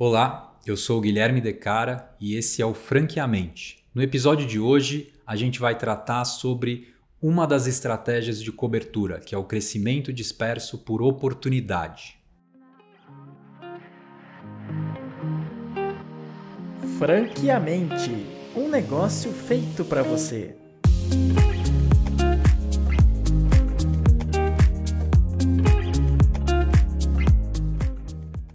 Olá, eu sou Guilherme Decara e esse é o Franqueamente. No episódio de hoje, a gente vai tratar sobre uma das estratégias de cobertura, que é o crescimento disperso por oportunidade. Franqueamente, um negócio feito para você.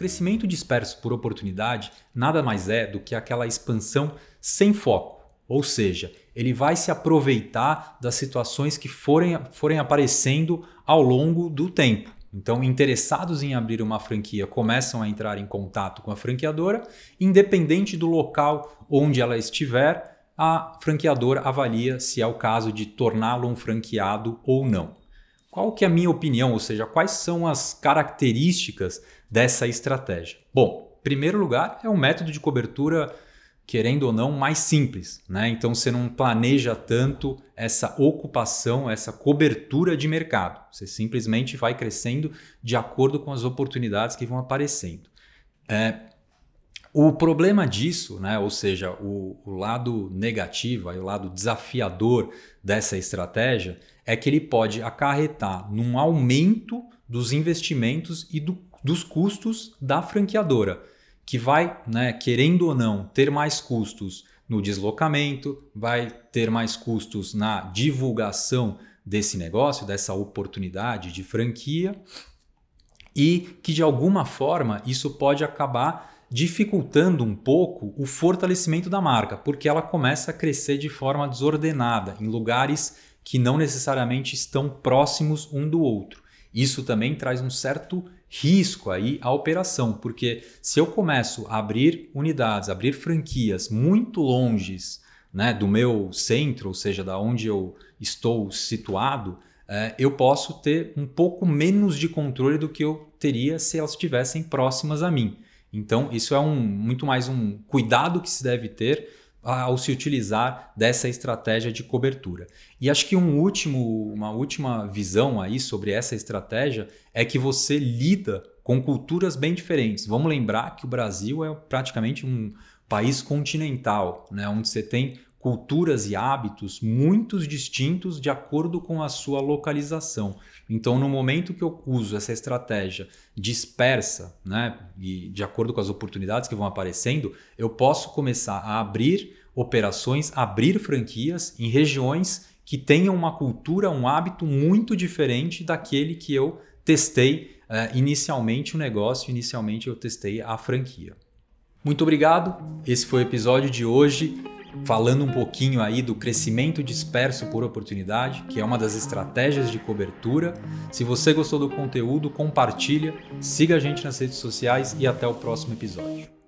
Crescimento disperso por oportunidade nada mais é do que aquela expansão sem foco. Ou seja, ele vai se aproveitar das situações que forem, forem aparecendo ao longo do tempo. Então, interessados em abrir uma franquia começam a entrar em contato com a franqueadora, independente do local onde ela estiver, a franqueadora avalia se é o caso de torná-lo um franqueado ou não. Qual que é a minha opinião, ou seja, quais são as características dessa estratégia? Bom, em primeiro lugar, é um método de cobertura, querendo ou não, mais simples. Né? Então você não planeja tanto essa ocupação, essa cobertura de mercado. Você simplesmente vai crescendo de acordo com as oportunidades que vão aparecendo. É, o problema disso, né, ou seja, o, o lado negativo, o lado desafiador dessa estratégia, é que ele pode acarretar num aumento dos investimentos e do dos custos da franqueadora, que vai, né, querendo ou não, ter mais custos no deslocamento, vai ter mais custos na divulgação desse negócio, dessa oportunidade de franquia, e que de alguma forma isso pode acabar dificultando um pouco o fortalecimento da marca, porque ela começa a crescer de forma desordenada em lugares que não necessariamente estão próximos um do outro. Isso também traz um certo risco aí à operação, porque se eu começo a abrir unidades, abrir franquias muito longes né, do meu centro, ou seja, da onde eu estou situado, é, eu posso ter um pouco menos de controle do que eu teria se elas estivessem próximas a mim. Então, isso é um, muito mais um cuidado que se deve ter ao se utilizar dessa estratégia de cobertura. E acho que um último, uma última visão aí sobre essa estratégia é que você lida com culturas bem diferentes. Vamos lembrar que o Brasil é praticamente um país continental, né, onde você tem culturas e hábitos muito distintos de acordo com a sua localização. Então, no momento que eu uso essa estratégia dispersa, né, e de acordo com as oportunidades que vão aparecendo, eu posso começar a abrir operações, abrir franquias em regiões que tenham uma cultura, um hábito muito diferente daquele que eu testei uh, inicialmente o negócio, inicialmente eu testei a franquia. Muito obrigado. Esse foi o episódio de hoje falando um pouquinho aí do crescimento disperso por oportunidade, que é uma das estratégias de cobertura. Se você gostou do conteúdo, compartilha, siga a gente nas redes sociais e até o próximo episódio.